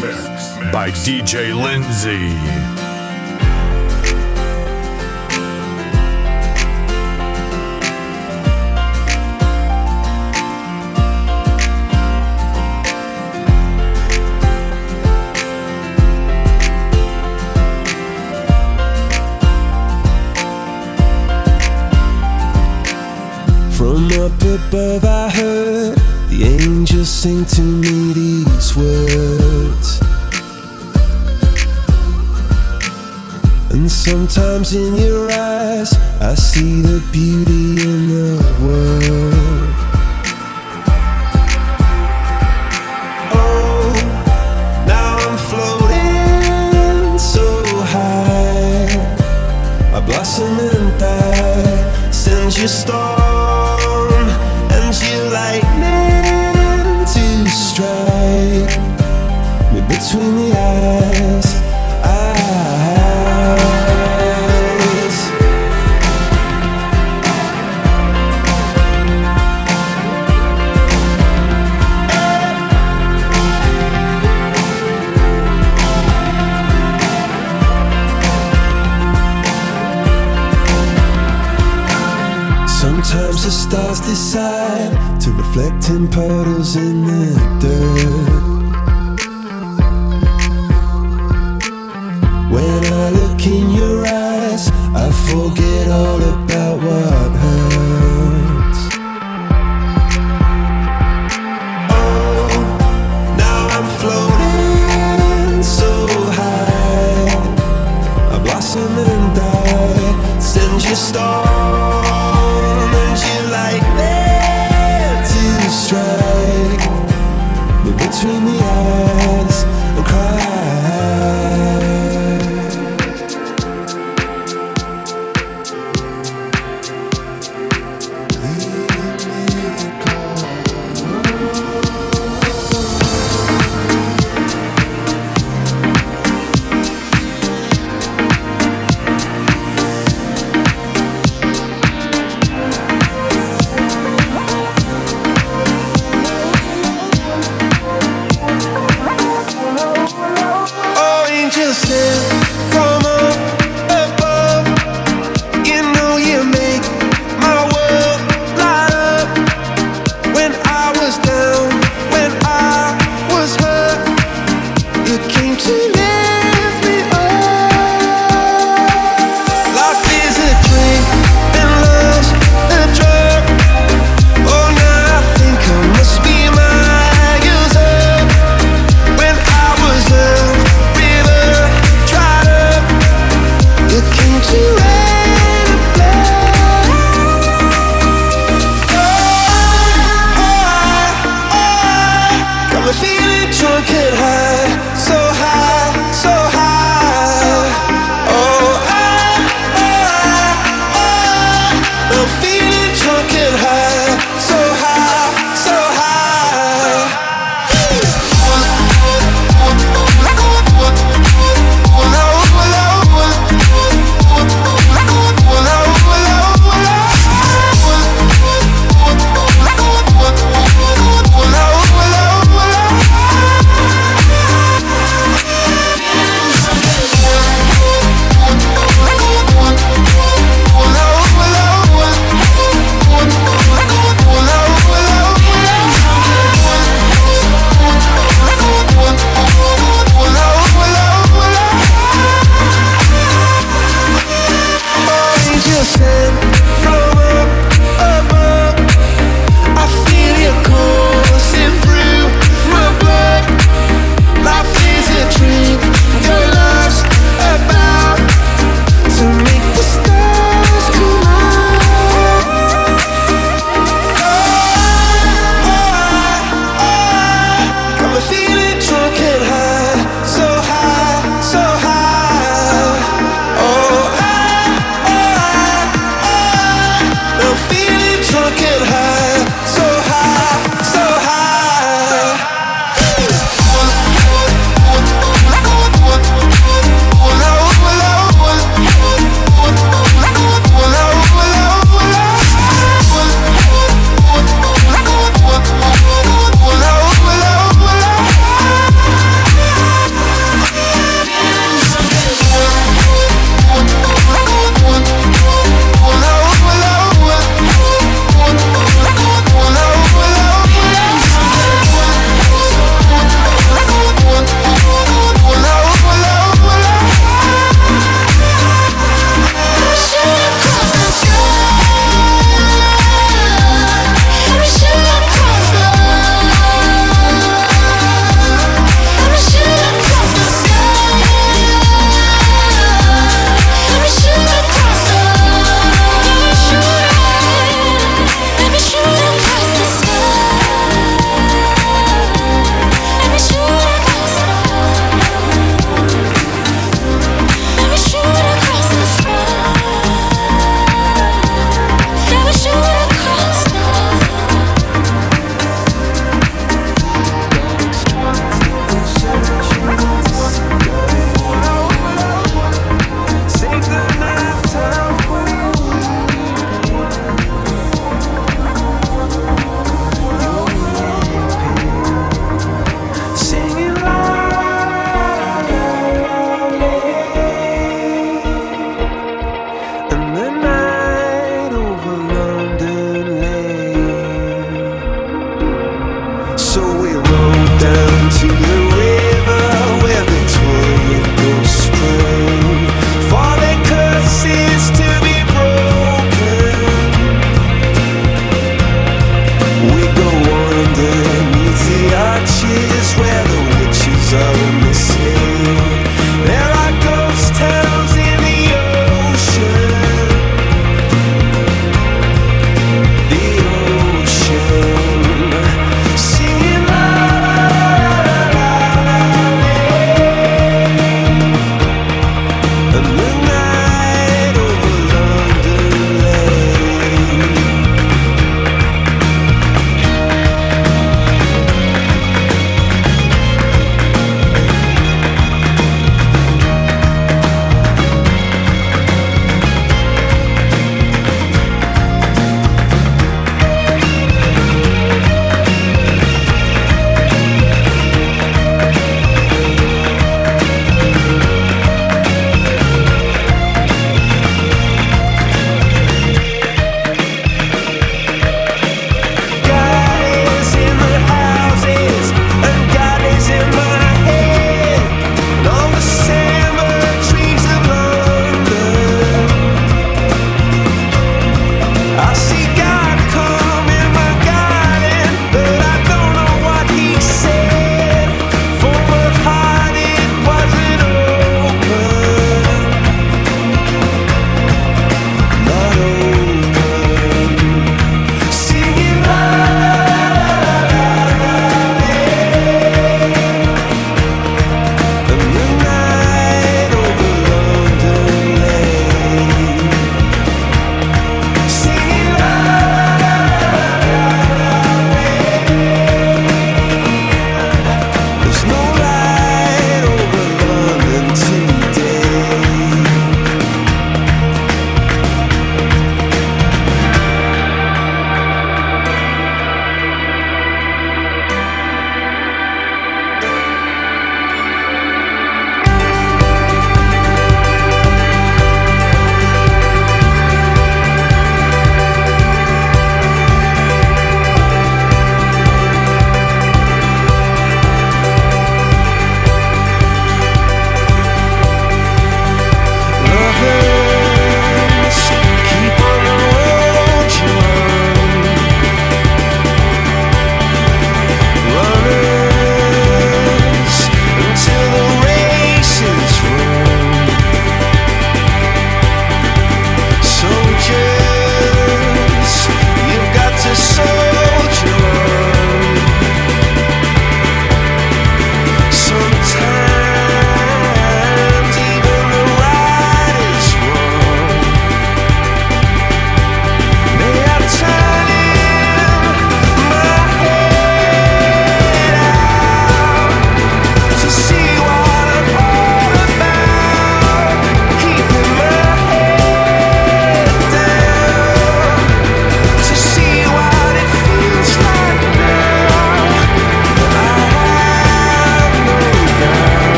mix by DJ Lindsay. From up above Sometimes in your eyes, I see the beauty.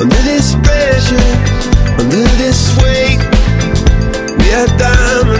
Under this pressure, under this weight, we are diamonds.